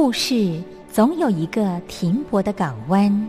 故事总有一个停泊的港湾。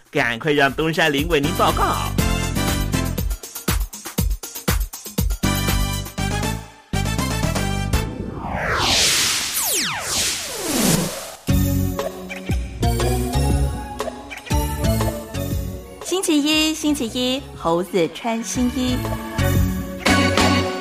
赶快让东山林为您报告。星期一，星期一，猴子穿新衣。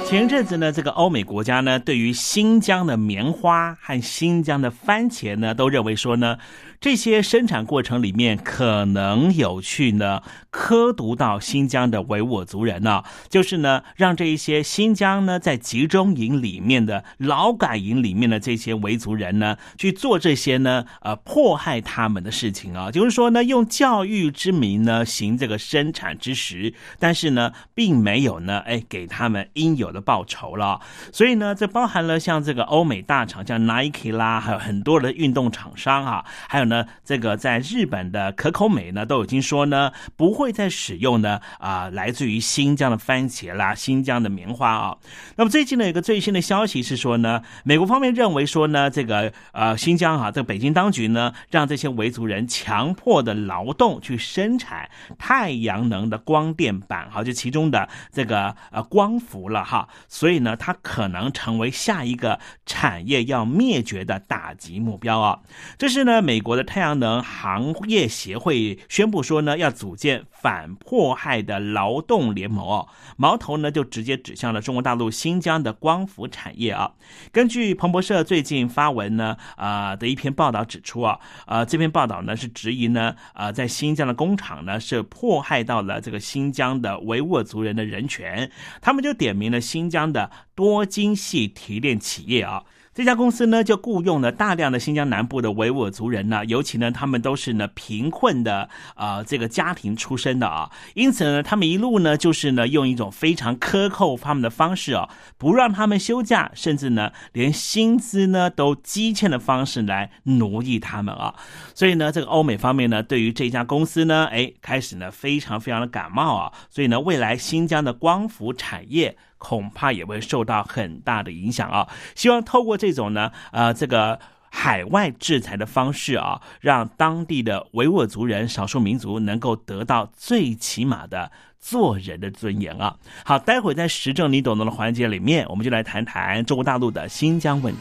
前阵子呢，这个欧美国家呢，对于新疆的棉花和新疆的番茄呢，都认为说呢。这些生产过程里面可能有去呢刻毒到新疆的维吾尔族人呢，就是呢让这一些新疆呢在集中营里面的劳改营里面的这些维族人呢去做这些呢呃迫害他们的事情啊，就是说呢用教育之名呢行这个生产之实，但是呢并没有呢哎给他们应有的报酬了，所以呢这包含了像这个欧美大厂像 Nike 啦，还有很多的运动厂商啊，还有。呢，这个在日本的可口美呢，都已经说呢，不会再使用呢啊，来自于新疆的番茄啦，新疆的棉花啊。那么最近呢，有个最新的消息是说呢，美国方面认为说呢，这个呃新疆啊，这个北京当局呢，让这些维族人强迫的劳动去生产太阳能的光电板，哈，就其中的这个呃光伏了哈，所以呢，它可能成为下一个产业要灭绝的打击目标啊。这是呢，美国的。太阳能行业协会宣布说呢，要组建反迫害的劳动联盟哦，矛头呢就直接指向了中国大陆新疆的光伏产业啊。根据彭博社最近发文呢，啊的一篇报道指出啊，啊这篇报道呢是质疑呢，啊在新疆的工厂呢是迫害到了这个新疆的维吾尔族人的人权，他们就点名了新疆的多晶系提炼企业啊。这家公司呢，就雇佣了大量的新疆南部的维吾尔族人呢，尤其呢，他们都是呢贫困的啊这个家庭出身的啊，因此呢，他们一路呢就是呢用一种非常克扣他们的方式啊，不让他们休假，甚至呢连薪资呢都积欠的方式来奴役他们啊，所以呢，这个欧美方面呢，对于这家公司呢，哎，开始呢非常非常的感冒啊，所以呢，未来新疆的光伏产业。恐怕也会受到很大的影响啊！希望透过这种呢，呃，这个海外制裁的方式啊，让当地的维吾尔族人、少数民族能够得到最起码的做人的尊严啊！好，待会在时政你懂得的环节里面，我们就来谈谈中国大陆的新疆问题。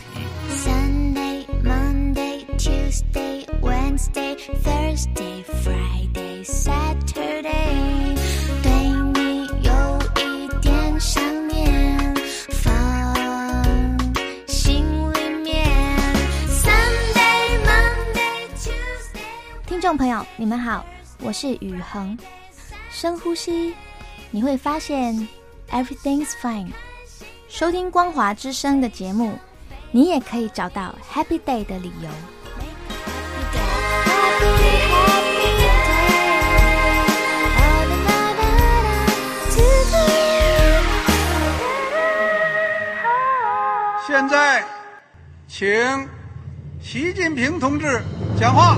Sunday, Monday, Tuesday, Wednesday, Thursday, Friday, Saturday. 众朋友，你们好，我是雨恒。深呼吸，你会发现 everything's fine。收听光华之声的节目，你也可以找到 happy day 的理由。现在，请习近平同志讲话。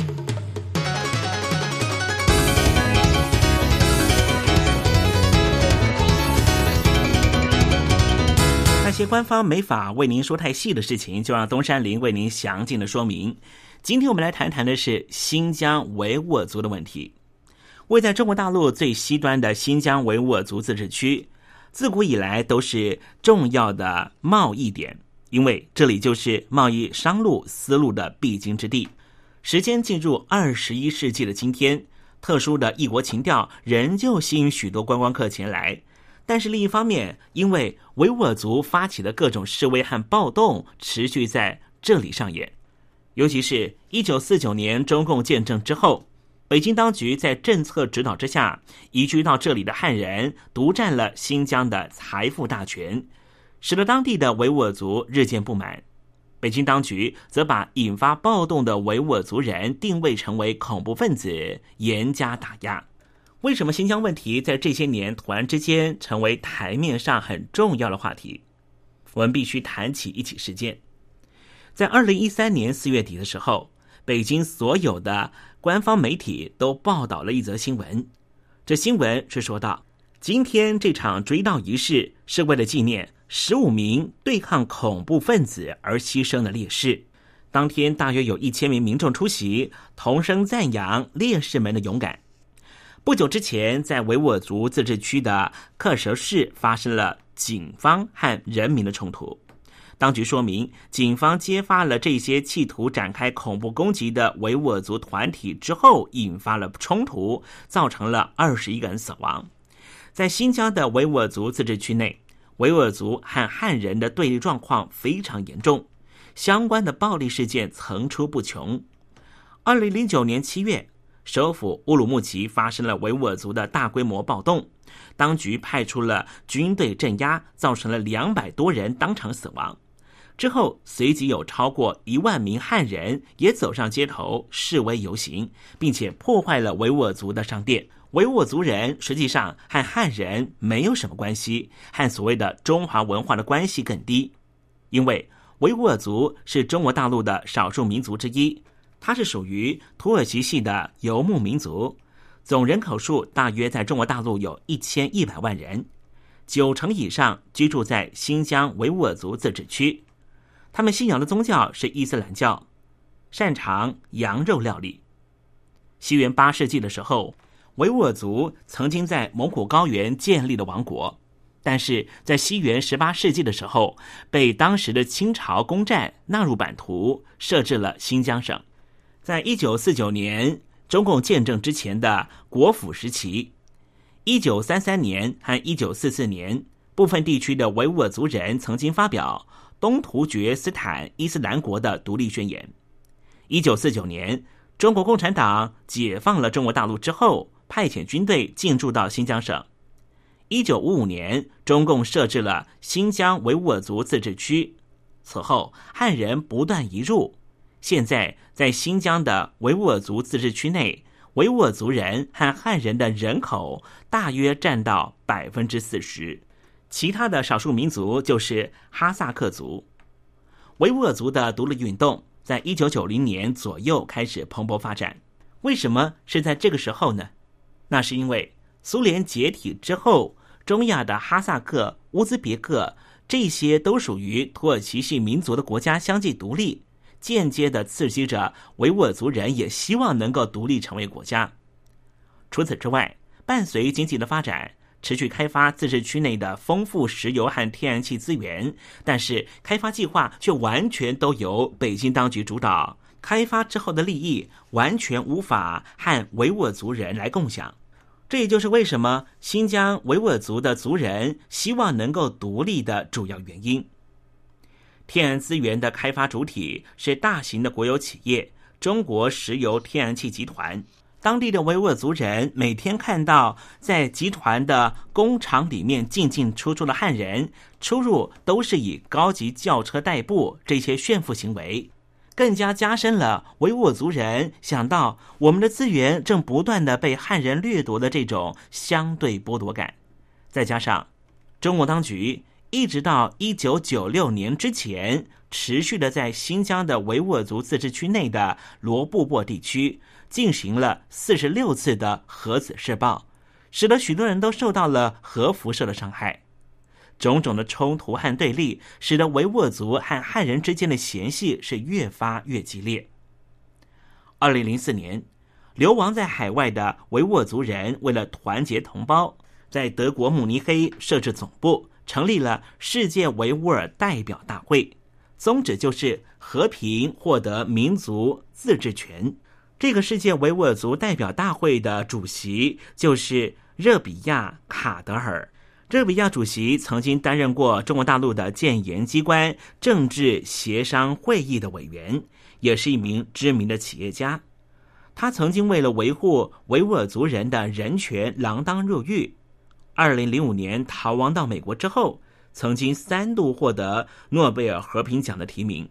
些官方没法为您说太细的事情，就让东山林为您详尽的说明。今天我们来谈谈的是新疆维吾尔族的问题。位在中国大陆最西端的新疆维吾尔族自治区，自古以来都是重要的贸易点，因为这里就是贸易商路丝路的必经之地。时间进入二十一世纪的今天，特殊的异国情调仍旧吸引许多观光客前来。但是另一方面，因为维吾尔族发起的各种示威和暴动持续在这里上演，尤其是一九四九年中共建政之后，北京当局在政策指导之下，移居到这里的汉人独占了新疆的财富大权，使得当地的维吾尔族日渐不满。北京当局则把引发暴动的维吾尔族人定位成为恐怖分子，严加打压。为什么新疆问题在这些年突然之间成为台面上很重要的话题？我们必须谈起一起事件。在二零一三年四月底的时候，北京所有的官方媒体都报道了一则新闻。这新闻是说到，今天这场追悼仪式是为了纪念十五名对抗恐怖分子而牺牲的烈士。当天大约有一千名民众出席，同声赞扬烈士们的勇敢。不久之前，在维吾尔族自治区的克什市发生了警方和人民的冲突。当局说明，警方揭发了这些企图展开恐怖攻击的维吾尔族团体之后，引发了冲突，造成了二十一个人死亡。在新疆的维吾尔族自治区内，维吾尔族和汉人的对立状况非常严重，相关的暴力事件层出不穷。二零零九年七月。首府乌鲁木齐发生了维吾尔族的大规模暴动，当局派出了军队镇压，造成了两百多人当场死亡。之后，随即有超过一万名汉人也走上街头示威游行，并且破坏了维吾尔族的商店。维吾尔族人实际上和汉人没有什么关系，和所谓的中华文化的关系更低，因为维吾尔族是中国大陆的少数民族之一。它是属于土耳其系的游牧民族，总人口数大约在中国大陆有一千一百万人，九成以上居住在新疆维吾尔族自治区。他们信仰的宗教是伊斯兰教，擅长羊肉料理。西元八世纪的时候，维吾尔族曾经在蒙古高原建立了王国，但是在西元十八世纪的时候，被当时的清朝攻占，纳入版图，设置了新疆省。在一九四九年中共建政之前的国府时期，一九三三年和一九四四年，部分地区的维吾尔族人曾经发表东突厥斯坦伊斯兰国的独立宣言。一九四九年，中国共产党解放了中国大陆之后，派遣军队进驻到新疆省。一九五五年，中共设置了新疆维吾尔族自治区，此后汉人不断移入。现在，在新疆的维吾尔族自治区内，维吾尔族人和汉人的人口大约占到百分之四十，其他的少数民族就是哈萨克族。维吾尔族的独立运动在一九九零年左右开始蓬勃发展。为什么是在这个时候呢？那是因为苏联解体之后，中亚的哈萨克、乌兹别克这些都属于土耳其系民族的国家相继独立。间接的刺激着维吾尔族人也希望能够独立成为国家。除此之外，伴随经济的发展，持续开发自治区内的丰富石油和天然气资源，但是开发计划却完全都由北京当局主导，开发之后的利益完全无法和维吾尔族人来共享。这也就是为什么新疆维吾尔族的族人希望能够独立的主要原因。天然资源的开发主体是大型的国有企业中国石油天然气集团。当地的维吾尔族人每天看到在集团的工厂里面进进出出的汉人，出入都是以高级轿车代步，这些炫富行为。更加加深了维吾尔族人想到我们的资源正不断的被汉人掠夺的这种相对剥夺感，再加上中国当局一直到一九九六年之前，持续的在新疆的维吾尔族自治区内的罗布泊地区进行了四十六次的核子试爆，使得许多人都受到了核辐射的伤害。种种的冲突和对立，使得维吾尔族和汉人之间的嫌隙是越发越激烈。二零零四年，流亡在海外的维吾尔族人为了团结同胞，在德国慕尼黑设置总部，成立了世界维吾尔代表大会，宗旨就是和平获得民族自治权。这个世界维吾尔族代表大会的主席就是热比亚·卡德尔。热比亚主席曾经担任过中国大陆的建言机关政治协商会议的委员，也是一名知名的企业家。他曾经为了维护维吾尔族人的人权锒铛入狱。二零零五年逃亡到美国之后，曾经三度获得诺贝尔和平奖的提名。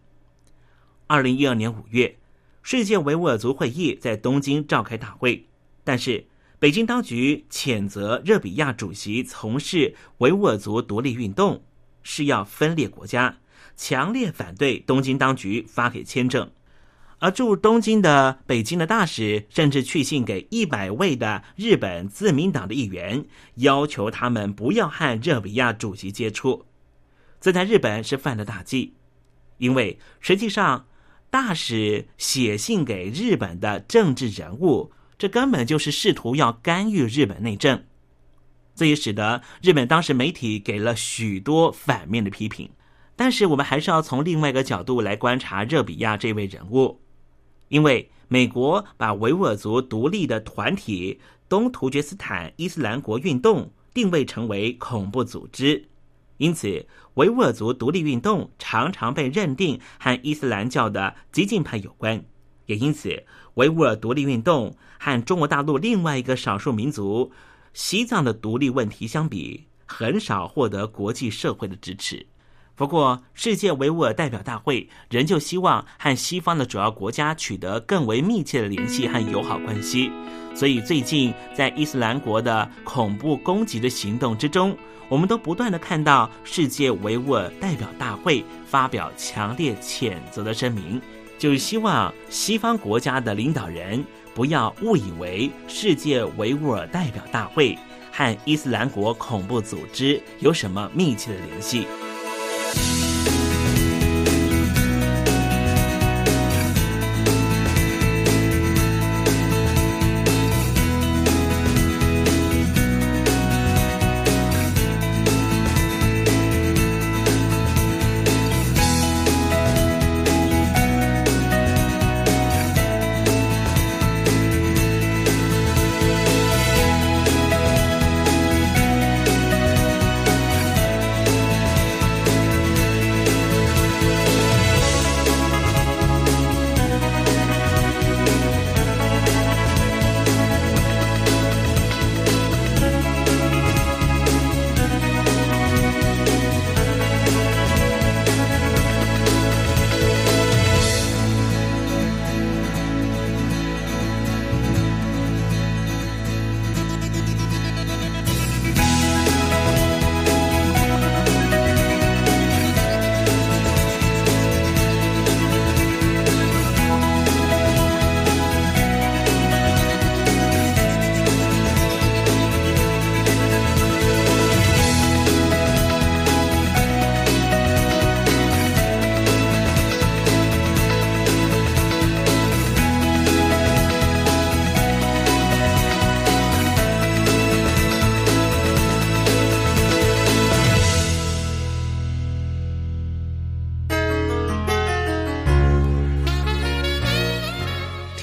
二零一二年五月，世界维吾尔族会议在东京召开大会，但是。北京当局谴责热比亚主席从事维吾尔族独立运动，是要分裂国家，强烈反对东京当局发给签证。而驻东京的北京的大使甚至去信给一百位的日本自民党的议员，要求他们不要和热比亚主席接触。这在日本是犯了大忌，因为实际上大使写信给日本的政治人物。这根本就是试图要干预日本内政，这也使得日本当时媒体给了许多反面的批评。但是我们还是要从另外一个角度来观察热比亚这位人物，因为美国把维吾尔族独立的团体东突厥斯坦伊斯兰国运动定位成为恐怖组织，因此维吾尔族独立运动常常被认定和伊斯兰教的激进派有关，也因此。维吾尔独立运动和中国大陆另外一个少数民族西藏的独立问题相比，很少获得国际社会的支持。不过，世界维吾尔代表大会仍旧希望和西方的主要国家取得更为密切的联系和友好关系。所以，最近在伊斯兰国的恐怖攻击的行动之中，我们都不断的看到世界维吾尔代表大会发表强烈谴责的声明。就是希望西方国家的领导人不要误以为世界维吾尔代表大会和伊斯兰国恐怖组织有什么密切的联系。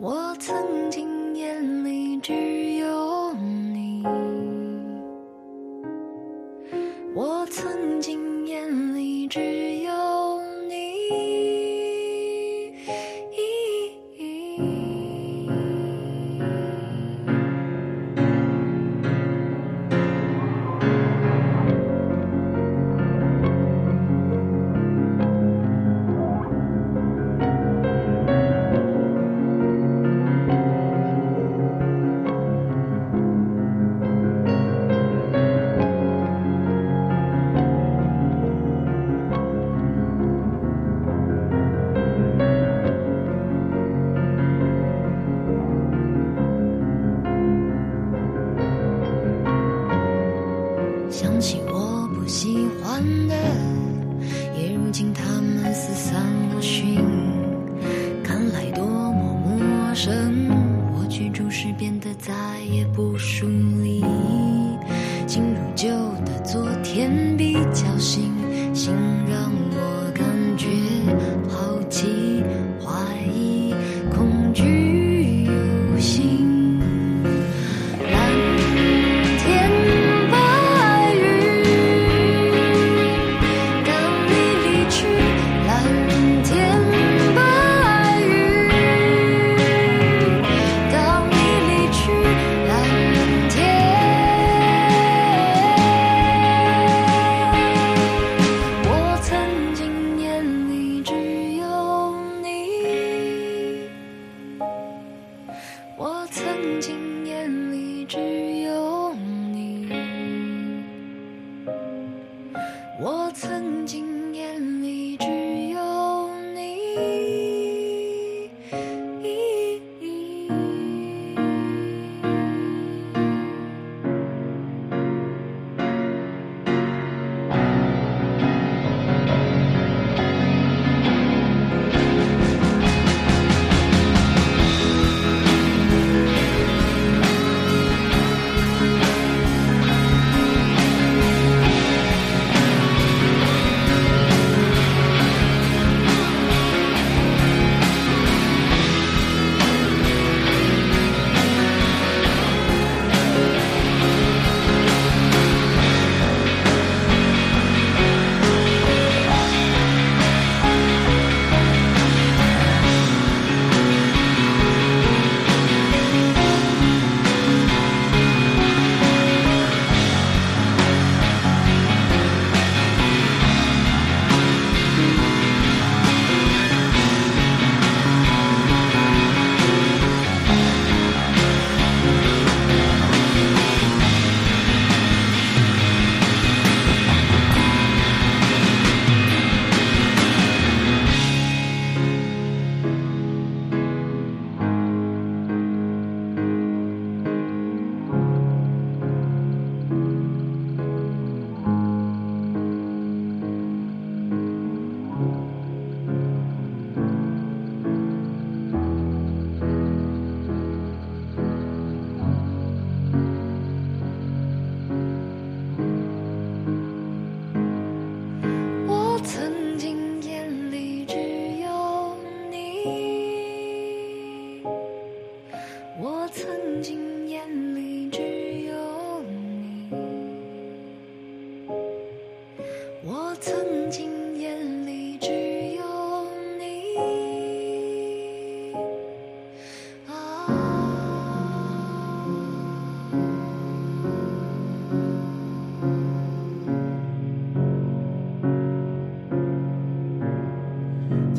我曾经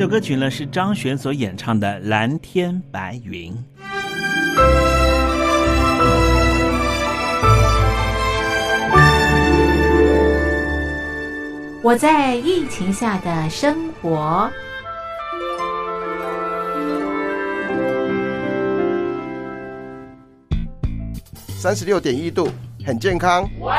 歌曲呢是张悬所演唱的《蓝天白云》。我在疫情下的生活。三十六点一度，很健康。哇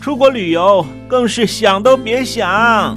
出国旅游更是想都别想。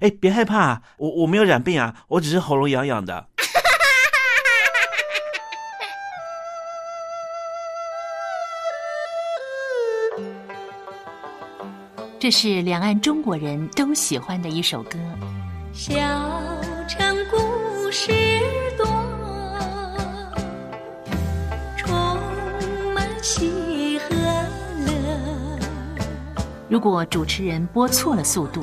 哎哎，别害怕，我我没有染病啊，我只是喉咙痒痒的。这是两岸中国人都喜欢的一首歌。小城故事多，充满喜和乐。如果主持人播错了速度。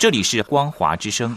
这里是光华之声。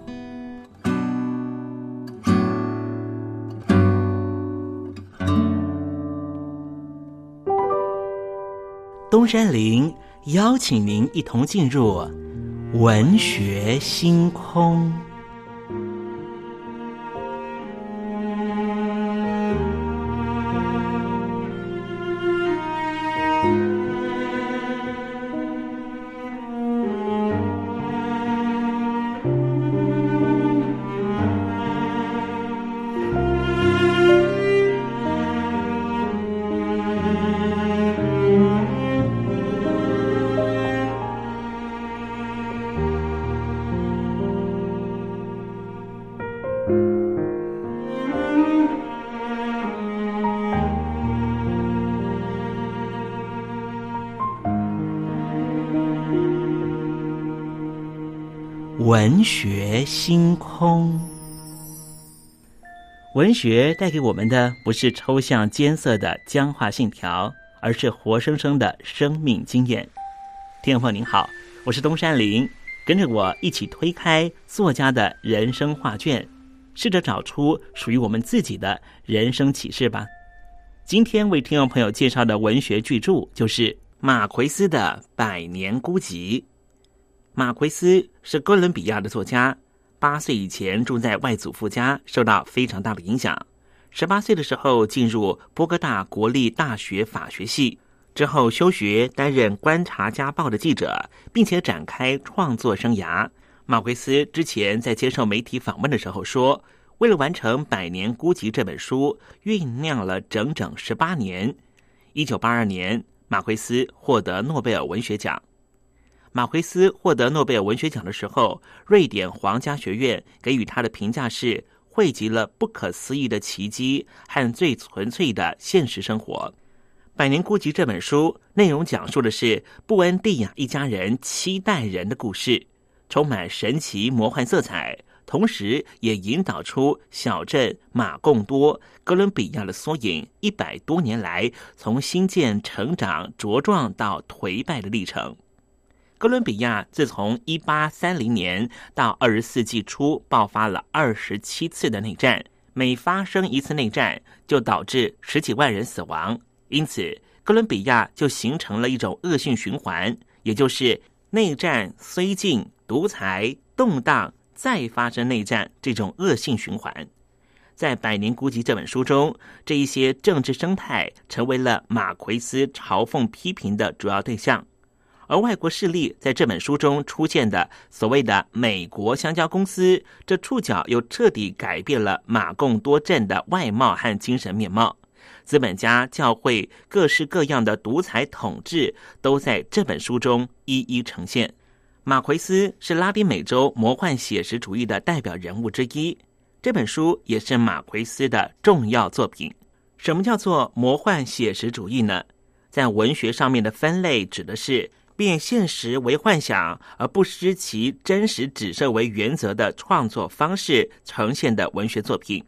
东山林邀请您一同进入文学星空。学星空，文学带给我们的不是抽象艰涩的僵化信条，而是活生生的生命经验。听众朋友您好，我是东山林，跟着我一起推开作家的人生画卷，试着找出属于我们自己的人生启示吧。今天为听众朋友介绍的文学巨著就是马奎斯的《百年孤寂》。马奎斯是哥伦比亚的作家，八岁以前住在外祖父家，受到非常大的影响。十八岁的时候进入波哥大国立大学法学系，之后休学，担任《观察家报》的记者，并且展开创作生涯。马奎斯之前在接受媒体访问的时候说，为了完成《百年孤寂》这本书，酝酿了整整十八年。一九八二年，马奎斯获得诺贝尔文学奖。马奎斯获得诺贝尔文学奖的时候，瑞典皇家学院给予他的评价是汇集了不可思议的奇迹和最纯粹的现实生活。《百年孤寂》这本书内容讲述的是布恩蒂亚一家人七代人的故事，充满神奇魔幻色彩，同时也引导出小镇马贡多哥伦比亚的缩影，一百多年来从新建、成长、茁壮到颓败的历程。哥伦比亚自从一八三零年到二十世纪初爆发了二十七次的内战，每发生一次内战就导致十几万人死亡，因此哥伦比亚就形成了一种恶性循环，也就是内战虽尽，独裁动荡，再发生内战这种恶性循环。在《百年孤寂》这本书中，这一些政治生态成为了马奎斯嘲讽批评的主要对象。而外国势力在这本书中出现的所谓的美国香蕉公司，这触角又彻底改变了马贡多镇的外貌和精神面貌。资本家、教会、各式各样的独裁统治，都在这本书中一一呈现。马奎斯是拉丁美洲魔幻写实主义的代表人物之一，这本书也是马奎斯的重要作品。什么叫做魔幻写实主义呢？在文学上面的分类指的是。变现实为幻想，而不失其真实指涉为原则的创作方式呈现的文学作品。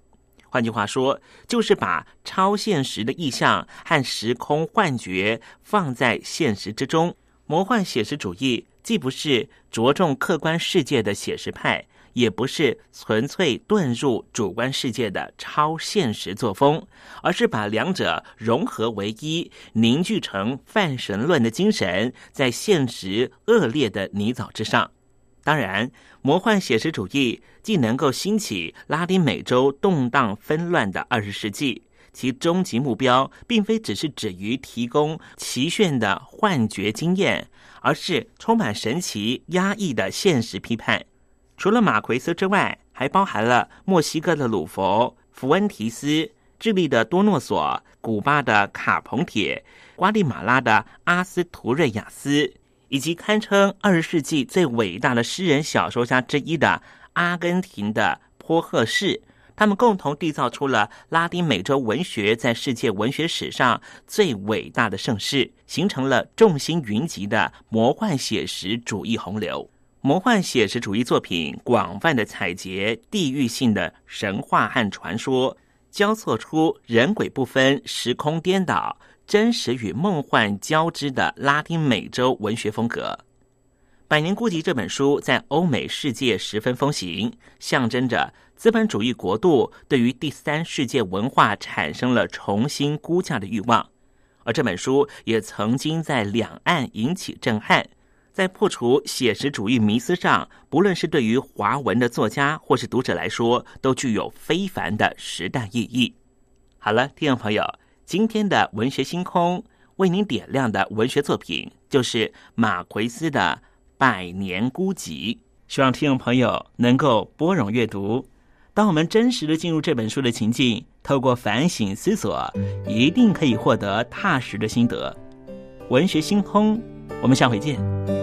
换句话说，就是把超现实的意象和时空幻觉放在现实之中。魔幻写实主义既不是着重客观世界的写实派。也不是纯粹遁入主观世界的超现实作风，而是把两者融合为一，凝聚成泛神论的精神，在现实恶劣的泥沼之上。当然，魔幻写实主义既能够兴起拉丁美洲动荡纷乱的二十世纪，其终极目标并非只是止于提供奇炫的幻觉经验，而是充满神奇压抑的现实批判。除了马奎斯之外，还包含了墨西哥的鲁佛、福恩提斯、智利的多诺索、古巴的卡彭铁、瓜地马拉的阿斯图瑞亚斯，以及堪称二十世纪最伟大的诗人小说家之一的阿根廷的坡赫士。他们共同缔造出了拉丁美洲文学在世界文学史上最伟大的盛世，形成了众星云集的魔幻写实主义洪流。魔幻写实主义作品广泛的采撷地域性的神话和传说，交错出人鬼不分、时空颠倒、真实与梦幻交织的拉丁美洲文学风格。《百年孤寂》这本书在欧美世界十分风行，象征着资本主义国度对于第三世界文化产生了重新估价的欲望。而这本书也曾经在两岸引起震撼。在破除写实主义迷思上，不论是对于华文的作家或是读者来说，都具有非凡的时代意义。好了，听众朋友，今天的文学星空为您点亮的文学作品就是马奎斯的《百年孤寂》，希望听众朋友能够拨冗阅读。当我们真实的进入这本书的情境，透过反省思索，一定可以获得踏实的心得。文学星空，我们下回见。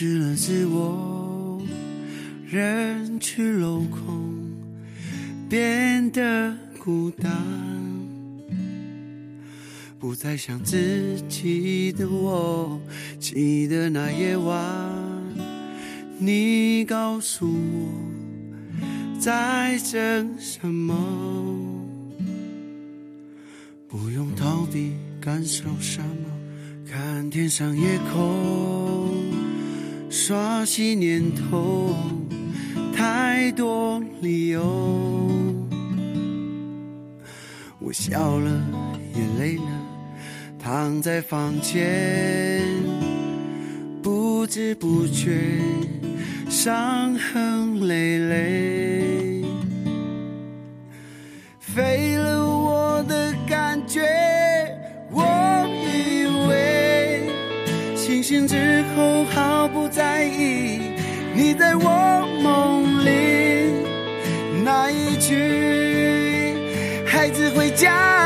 失了自我，人去楼空，变得孤单。不再想自己的我，记得那夜晚，你告诉我在等什么。不用逃避感受什么，看天上夜空，刷新念头，太多理由。我笑了，也累了？躺在房间，不知不觉伤痕累累，废了我的感觉。我以为清醒之后还在我梦里那一句“孩子回家。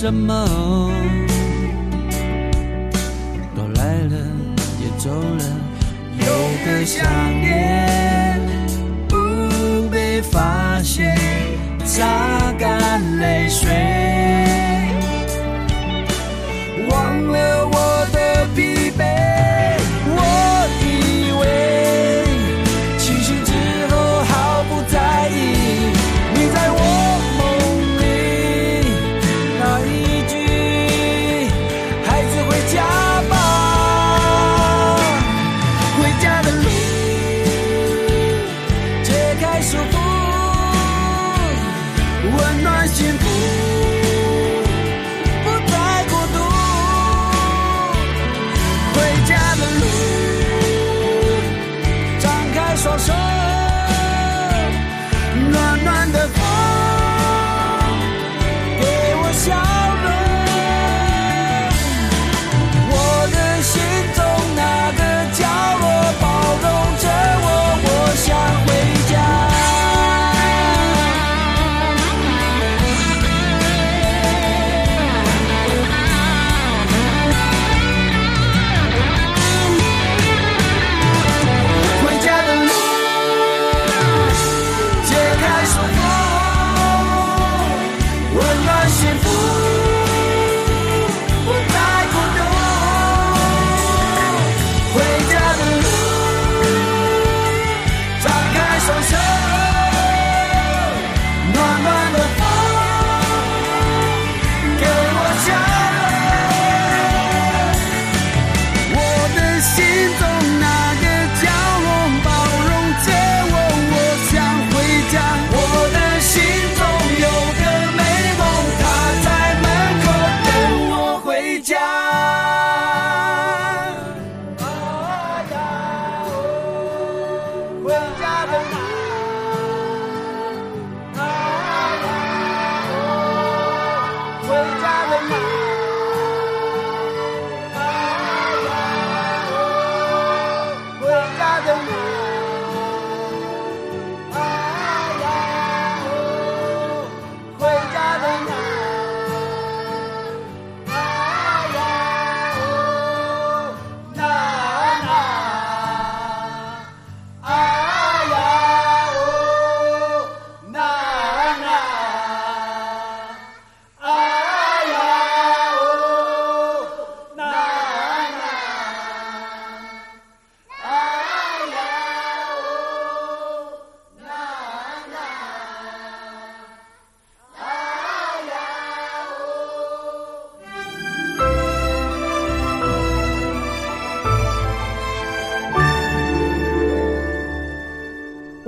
什么？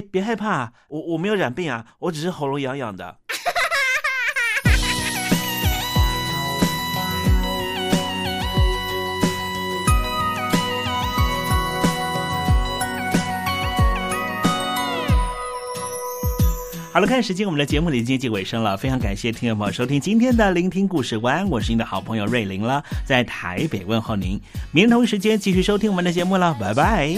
别害怕，我我没有染病啊，我只是喉咙痒痒的。好了，看时间，我们的节目已经接近尾声了，非常感谢听众朋友收听今天的《聆听故事湾》，我是您的好朋友瑞玲了，在台北问候您，明天同一时间继续收听我们的节目了，拜拜。